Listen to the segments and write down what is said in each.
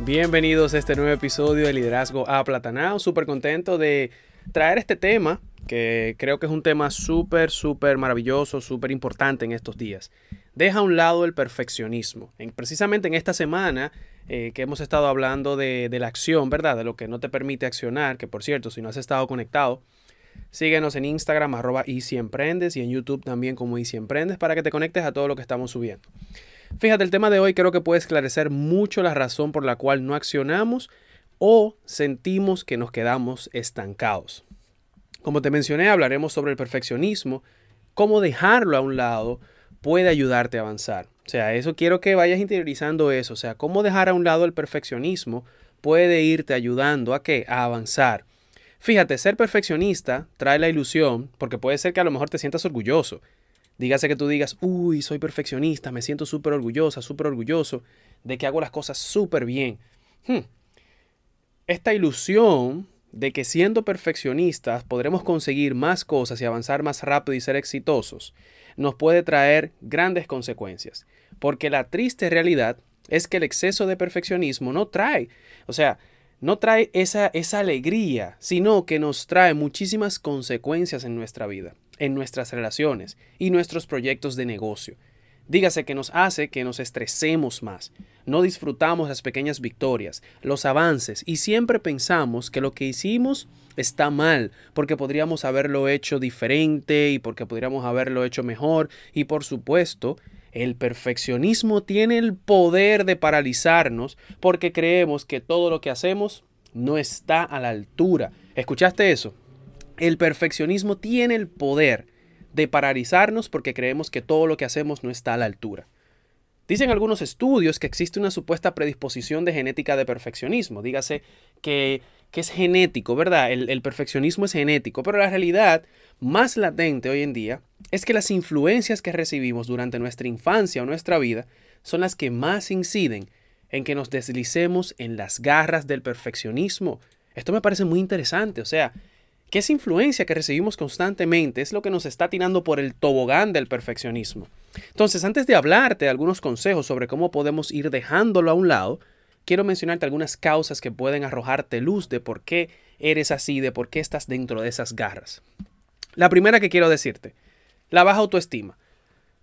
Bienvenidos a este nuevo episodio de Liderazgo Aplatanado. Súper contento de traer este tema, que creo que es un tema súper, súper maravilloso, súper importante en estos días. Deja a un lado el perfeccionismo. En, precisamente en esta semana eh, que hemos estado hablando de, la acción, ¿verdad? De lo que no te permite accionar, que por cierto, si no has estado conectado, Síguenos en Instagram, arroba y en YouTube también como Emprendes para que te conectes a todo lo que estamos subiendo. Fíjate, el tema de hoy creo que puede esclarecer mucho la razón por la cual no accionamos o sentimos que nos quedamos estancados. Como te mencioné, hablaremos sobre el perfeccionismo, cómo dejarlo a un lado puede ayudarte a avanzar. O sea, eso quiero que vayas interiorizando eso. O sea, cómo dejar a un lado el perfeccionismo puede irte ayudando a qué? A avanzar. Fíjate, ser perfeccionista trae la ilusión, porque puede ser que a lo mejor te sientas orgulloso. Dígase que tú digas, uy, soy perfeccionista, me siento súper orgullosa, súper orgulloso de que hago las cosas súper bien. Hmm. Esta ilusión de que siendo perfeccionistas podremos conseguir más cosas y avanzar más rápido y ser exitosos, nos puede traer grandes consecuencias. Porque la triste realidad es que el exceso de perfeccionismo no trae, o sea, no trae esa, esa alegría, sino que nos trae muchísimas consecuencias en nuestra vida en nuestras relaciones y nuestros proyectos de negocio. Dígase que nos hace que nos estresemos más, no disfrutamos las pequeñas victorias, los avances y siempre pensamos que lo que hicimos está mal porque podríamos haberlo hecho diferente y porque podríamos haberlo hecho mejor y por supuesto el perfeccionismo tiene el poder de paralizarnos porque creemos que todo lo que hacemos no está a la altura. ¿Escuchaste eso? El perfeccionismo tiene el poder de paralizarnos porque creemos que todo lo que hacemos no está a la altura. Dicen algunos estudios que existe una supuesta predisposición de genética de perfeccionismo. Dígase que, es genético, ¿verdad? El, el, perfeccionismo es genético, pero la realidad más latente hoy en día es que las influencias que recibimos durante nuestra infancia o nuestra vida son las que más inciden en que nos deslicemos en las garras del perfeccionismo. Esto me parece muy interesante, o sea, que esa influencia que recibimos constantemente es lo que nos está tirando por el tobogán del perfeccionismo. Entonces, antes de hablarte de algunos consejos sobre cómo podemos ir dejándolo a un lado, quiero mencionarte algunas causas que pueden arrojarte luz de por qué eres así, de por qué estás dentro de esas garras. La primera que quiero decirte, la baja autoestima.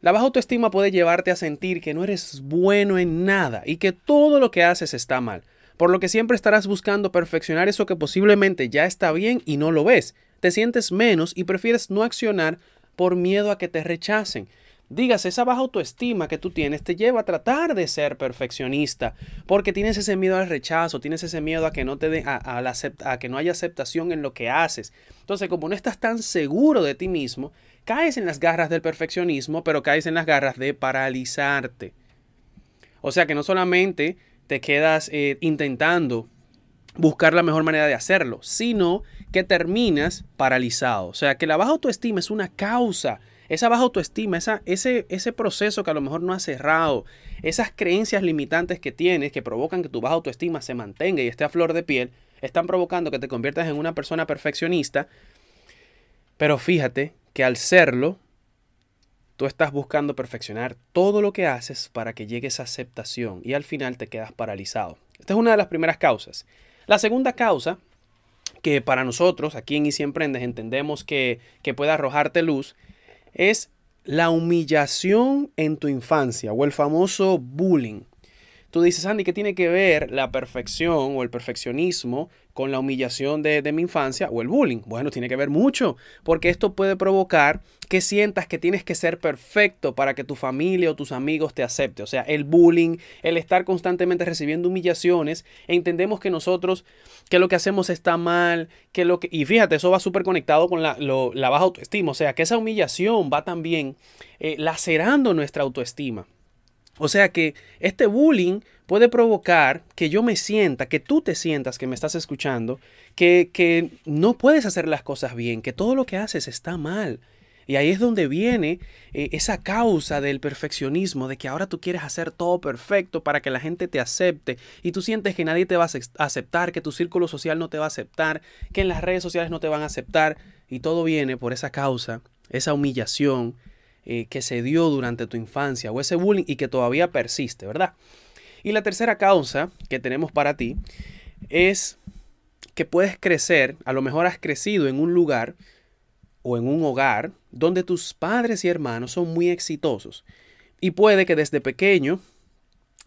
La baja autoestima puede llevarte a sentir que no eres bueno en nada y que todo lo que haces está mal por lo que siempre estarás buscando perfeccionar eso que posiblemente ya está bien y no lo ves. Te sientes menos y prefieres no accionar por miedo a que te rechacen. Digas, esa baja autoestima que tú tienes te lleva a tratar de ser perfeccionista, porque tienes ese miedo al rechazo, tienes ese miedo a que no te a, a que no haya aceptación en lo que haces. Entonces, como no estás tan seguro de ti mismo, caes en las garras del perfeccionismo, pero caes en las garras de paralizarte. O sea que no solamente te quedas eh, intentando buscar la mejor manera de hacerlo, sino que terminas paralizado. O sea, que la baja autoestima es una causa. Esa baja autoestima, esa, ese, ese proceso que a lo mejor no ha cerrado, esas creencias limitantes que tienes que provocan que tu baja autoestima se mantenga y esté a flor de piel, están provocando que te conviertas en una persona perfeccionista. Pero fíjate que al serlo, Tú estás buscando perfeccionar todo lo que haces para que llegue esa aceptación y al final te quedas paralizado. Esta es una de las primeras causas. La segunda causa, que para nosotros aquí en Easy Emprendes entendemos que, que puede arrojarte luz, es la humillación en tu infancia o el famoso bullying. Tú dices, Andy, ¿qué tiene que ver la perfección o el perfeccionismo con la humillación de, mi infancia o el bullying? Bueno, tiene que ver mucho, porque esto puede provocar que sientas que tienes que ser perfecto para que tu familia o tus amigos te acepten. O sea, el bullying, el estar constantemente recibiendo humillaciones, entendemos que nosotros, que lo que hacemos está mal, que lo que... Y fíjate, eso va súper conectado con la, baja autoestima. O sea, que esa humillación va también eh, lacerando nuestra autoestima. O sea que este bullying puede provocar que yo me sienta, que tú te sientas que me estás escuchando, que, que no puedes hacer las cosas bien, que todo lo que haces está mal. Y ahí es donde viene eh, esa causa del perfeccionismo, de que ahora tú quieres hacer todo perfecto para que la gente te acepte y tú sientes que nadie te va a aceptar, que tu círculo social no te va a aceptar, que en las redes sociales no te van a aceptar. Y todo viene por esa causa, esa humillación eh, que se dio durante tu infancia o ese bullying y que todavía persiste, ¿verdad? Y la tercera causa que tenemos para ti es que puedes crecer, a lo mejor has crecido en un lugar o en un hogar donde tus padres y hermanos son muy exitosos. Y puede que desde pequeño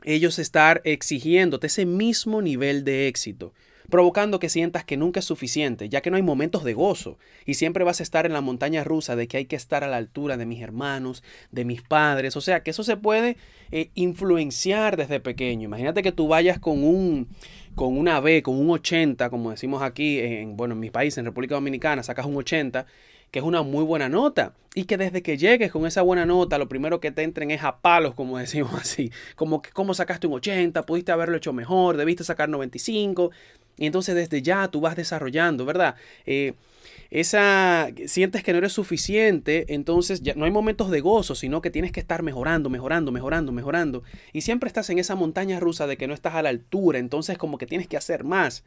ellos estar exigiéndote ese mismo nivel de éxito provocando que sientas que nunca es suficiente, ya que no hay momentos de gozo y siempre vas a estar en la montaña rusa de que hay que estar a la altura de mis hermanos, de mis padres, o sea que eso se puede eh, influenciar desde pequeño. Imagínate que tú vayas con un con una B, con un 80, como decimos aquí en bueno, en mi país, en República Dominicana, sacas un 80 que es una muy buena nota. Y que desde que llegues con esa buena nota, lo primero que te entren es a palos, como decimos así, como que cómo sacaste un 80, pudiste haberlo hecho mejor, debiste sacar 95 y entonces desde ya tú vas desarrollando, ¿verdad? Eh, esa sientes que no eres suficiente, entonces ya no hay momentos de gozo, sino que tienes que estar mejorando, mejorando, mejorando, mejorando. Y siempre estás en esa montaña rusa de que no estás a la altura, entonces como que tienes que hacer más.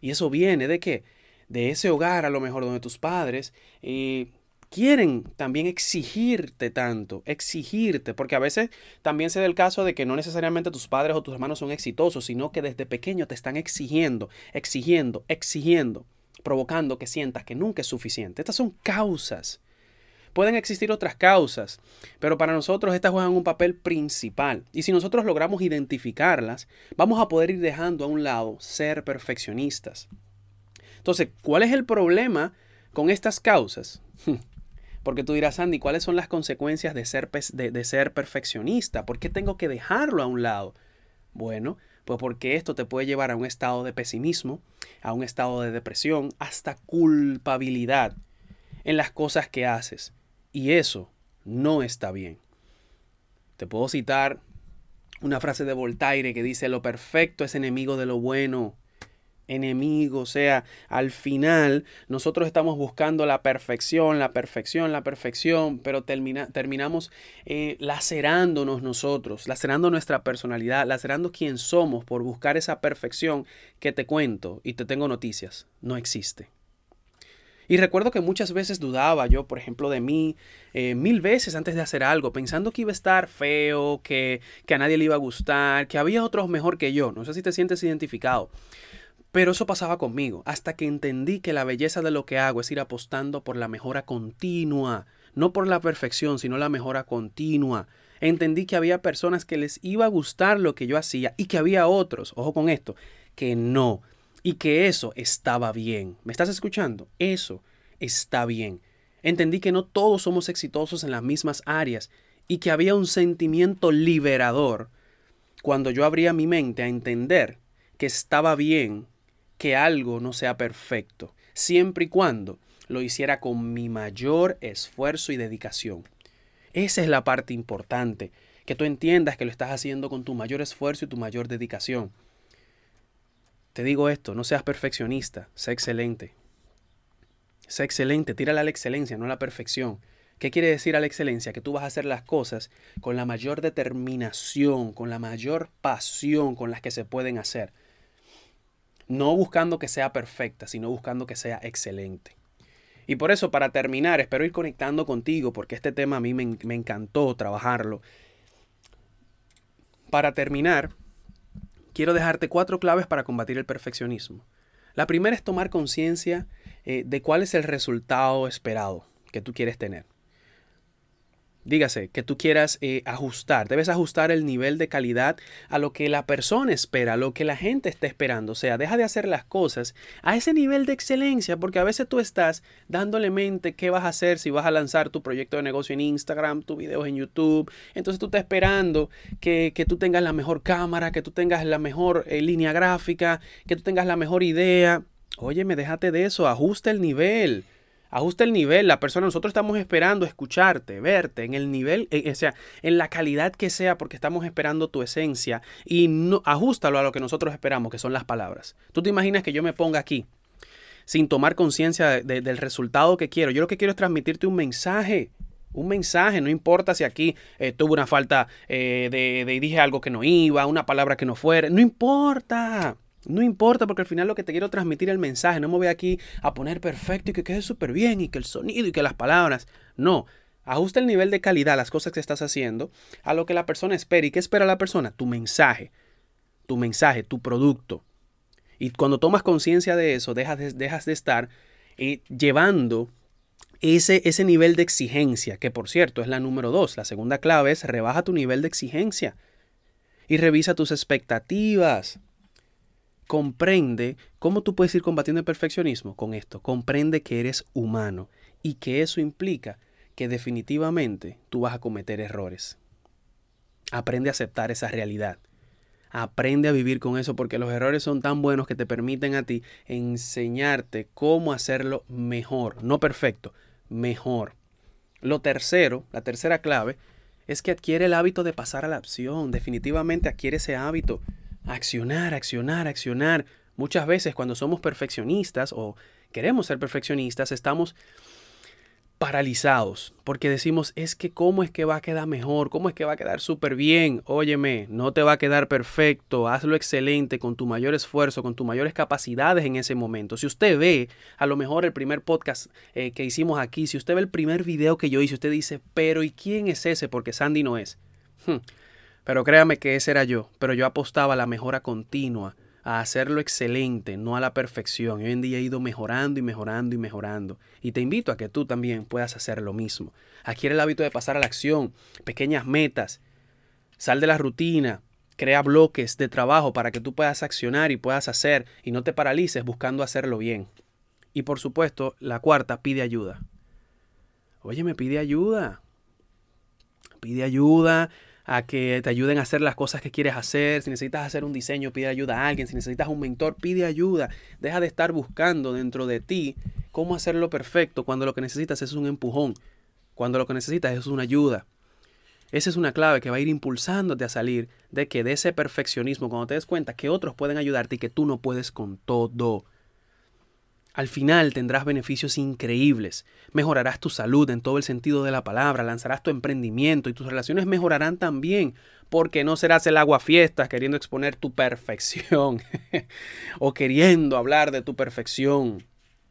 Y eso viene de qué? De ese hogar a lo mejor donde tus padres eh, quieren también exigirte tanto, exigirte, porque a veces también se da el caso de que no necesariamente tus padres o tus hermanos son exitosos, sino que desde pequeño te están exigiendo, exigiendo, exigiendo, provocando que sientas que nunca es suficiente. Estas son causas. Pueden existir otras causas, pero para nosotros estas juegan un papel principal. Y si nosotros logramos identificarlas, vamos a poder ir dejando a un lado ser perfeccionistas. Entonces, ¿cuál es el problema con estas causas? Porque tú dirás, Andy, ¿cuáles son las consecuencias de ser, de, ser perfeccionista? ¿Por qué tengo que dejarlo a un lado? Bueno, pues porque esto te puede llevar a un estado de pesimismo, a un estado de depresión, hasta culpabilidad en las cosas que haces. Y eso no está bien. Te puedo citar una frase de Voltaire que dice, lo perfecto es enemigo de lo bueno enemigo. O sea, al final nosotros estamos buscando la perfección, la perfección, la perfección, pero terminamos eh, lacerándonos nosotros, lacerando nuestra personalidad, lacerando quién somos por buscar esa perfección que te cuento y te tengo noticias. No existe. Y recuerdo que muchas veces dudaba yo, por ejemplo, de mí, eh, mil veces antes de hacer algo, pensando que iba a estar feo, que, que a nadie le iba a gustar, que había otros mejor que yo. No sé si te sientes identificado. Pero eso pasaba conmigo, hasta que entendí que la belleza de lo que hago es ir apostando por la mejora continua, no por la perfección, sino la mejora continua. Entendí que había personas que les iba a gustar lo que yo hacía y que había otros, ojo con esto, que no, y que eso estaba bien. ¿Me estás escuchando? Eso está bien. Entendí que no todos somos exitosos en las mismas áreas y que había un sentimiento liberador cuando yo abría mi mente a entender que estaba bien que algo no sea perfecto, siempre y cuando lo hiciera con mi mayor esfuerzo y dedicación. Esa es la parte importante, que tú entiendas que lo estás haciendo con tu mayor esfuerzo y tu mayor dedicación. Te digo esto, no seas perfeccionista, sé excelente. Sé excelente, tírala a la excelencia, no a la perfección. ¿Qué quiere decir a la excelencia? Que tú vas a hacer las cosas con la mayor determinación, con la mayor pasión con las que se pueden hacer no buscando que sea perfecta, sino buscando que sea excelente. Y por eso, para terminar, espero ir conectando contigo, porque este tema a mí me, encantó trabajarlo. Para terminar, quiero dejarte cuatro claves para combatir el perfeccionismo. La primera es tomar conciencia eh, de cuál es el resultado esperado que tú quieres tener dígase, que tú quieras eh, ajustar. Debes ajustar el nivel de calidad a lo que la persona espera, a lo que la gente está esperando. O sea, deja de hacer las cosas a ese nivel de excelencia, porque a veces tú estás dándole mente qué vas a hacer si vas a lanzar tu proyecto de negocio en Instagram, tus videos en YouTube. Entonces tú estás esperando que, tú tengas la mejor cámara, que tú tengas la mejor eh, línea gráfica, que tú tengas la mejor idea. Óyeme, déjate de eso, ajusta el nivel. Ajusta el nivel, la persona, nosotros estamos esperando escucharte, verte, en el nivel, o sea, en la calidad que sea, porque estamos esperando tu esencia y no, ajustalo a lo que nosotros esperamos, que son las palabras. Tú te imaginas que yo me ponga aquí sin tomar conciencia del resultado que quiero. Yo lo que quiero es transmitirte un mensaje. Un mensaje, no importa si aquí eh, tuve una falta eh, de, de dije algo que no iba, una palabra que no fuera, no importa. No importa porque al final lo que te quiero transmitir es el mensaje. No me voy aquí a poner perfecto y que quede súper bien y que el sonido y que las palabras. No. Ajusta el nivel de calidad, las cosas que estás haciendo, a lo que la persona espera. ¿Y qué espera la persona? Tu mensaje. Tu mensaje, tu producto. Y cuando tomas conciencia de eso, dejas de, dejas de estar eh, llevando ese, ese nivel de exigencia, que por cierto es la número dos. La segunda clave es rebaja tu nivel de exigencia y revisa tus expectativas comprende cómo tú puedes ir combatiendo el perfeccionismo con esto. Comprende que eres humano y que eso implica que definitivamente tú vas a cometer errores. Aprende a aceptar esa realidad. Aprende a vivir con eso porque los errores son tan buenos que te permiten a ti enseñarte cómo hacerlo mejor, no perfecto, mejor. Lo tercero, la tercera clave, es que adquiere el hábito de pasar a la acción. Definitivamente adquiere ese hábito accionar, accionar, accionar. Muchas veces cuando somos perfeccionistas o queremos ser perfeccionistas, estamos paralizados porque decimos, es que cómo es que va a quedar mejor, cómo es que va a quedar súper bien. Óyeme, no te va a quedar perfecto, hazlo excelente con tu mayor esfuerzo, con tus mayores capacidades en ese momento. Si usted ve a lo mejor el primer podcast eh, que hicimos aquí, si usted ve el primer video que yo hice, usted dice, pero ¿y quién es ese? Porque Sandy no es. Hmm. Pero créame que ese era yo, pero yo apostaba a la mejora continua, a hacerlo excelente, no a la perfección. Hoy en día he ido mejorando y mejorando y mejorando. Y te invito a que tú también puedas hacer lo mismo. Adquiere el hábito de pasar a la acción, pequeñas metas, sal de la rutina, crea bloques de trabajo para que tú puedas accionar y puedas hacer y no te paralices buscando hacerlo bien. Y por supuesto, la cuarta, pide ayuda. Oye, me pide ayuda. Pide ayuda, a que te ayuden a hacer las cosas que quieres hacer. Si necesitas hacer un diseño, pide ayuda a alguien. Si necesitas un mentor, pide ayuda. Deja de estar buscando dentro de ti cómo hacerlo perfecto cuando lo que necesitas es un empujón, cuando lo que necesitas es una ayuda. Esa es una clave que va a ir impulsándote a salir de que de ese perfeccionismo, cuando te des cuenta que otros pueden ayudarte y que tú no puedes con todo. Al final tendrás beneficios increíbles. Mejorarás tu salud en todo el sentido de la palabra, lanzarás tu emprendimiento y tus relaciones mejorarán también, porque no serás el agua fiestas queriendo exponer tu perfección o queriendo hablar de tu perfección.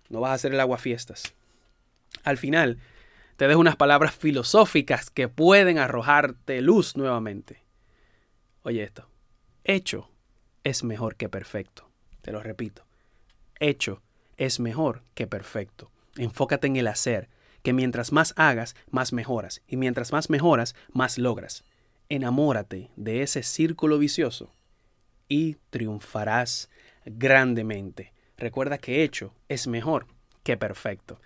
No vas a ser el agua fiestas. Al final, te dejo unas palabras filosóficas que pueden arrojarte luz nuevamente. Oye esto, hecho es mejor que perfecto. Te lo repito, hecho es mejor que perfecto. Enfócate en el hacer, que mientras más hagas, más mejoras, y mientras más mejoras, más logras. Enamórate de ese círculo vicioso y triunfarás grandemente. Recuerda que hecho es mejor que perfecto.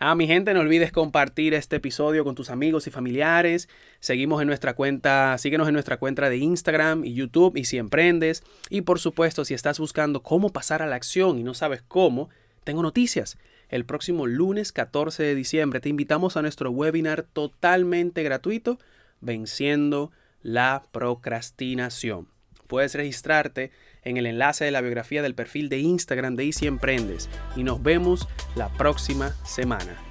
Ah, mi gente, no olvides compartir este episodio con tus amigos y familiares. Seguimos en nuestra cuenta, síguenos en nuestra cuenta de Instagram y YouTube y si emprendes. Y por supuesto, si estás buscando cómo pasar a la acción y no sabes cómo, tengo noticias. El próximo lunes 14 de diciembre te invitamos a nuestro webinar totalmente gratuito, Venciendo la procrastinación. Puedes registrarte en el enlace de la biografía del perfil de Instagram de Easy Emprendes y nos vemos la próxima semana.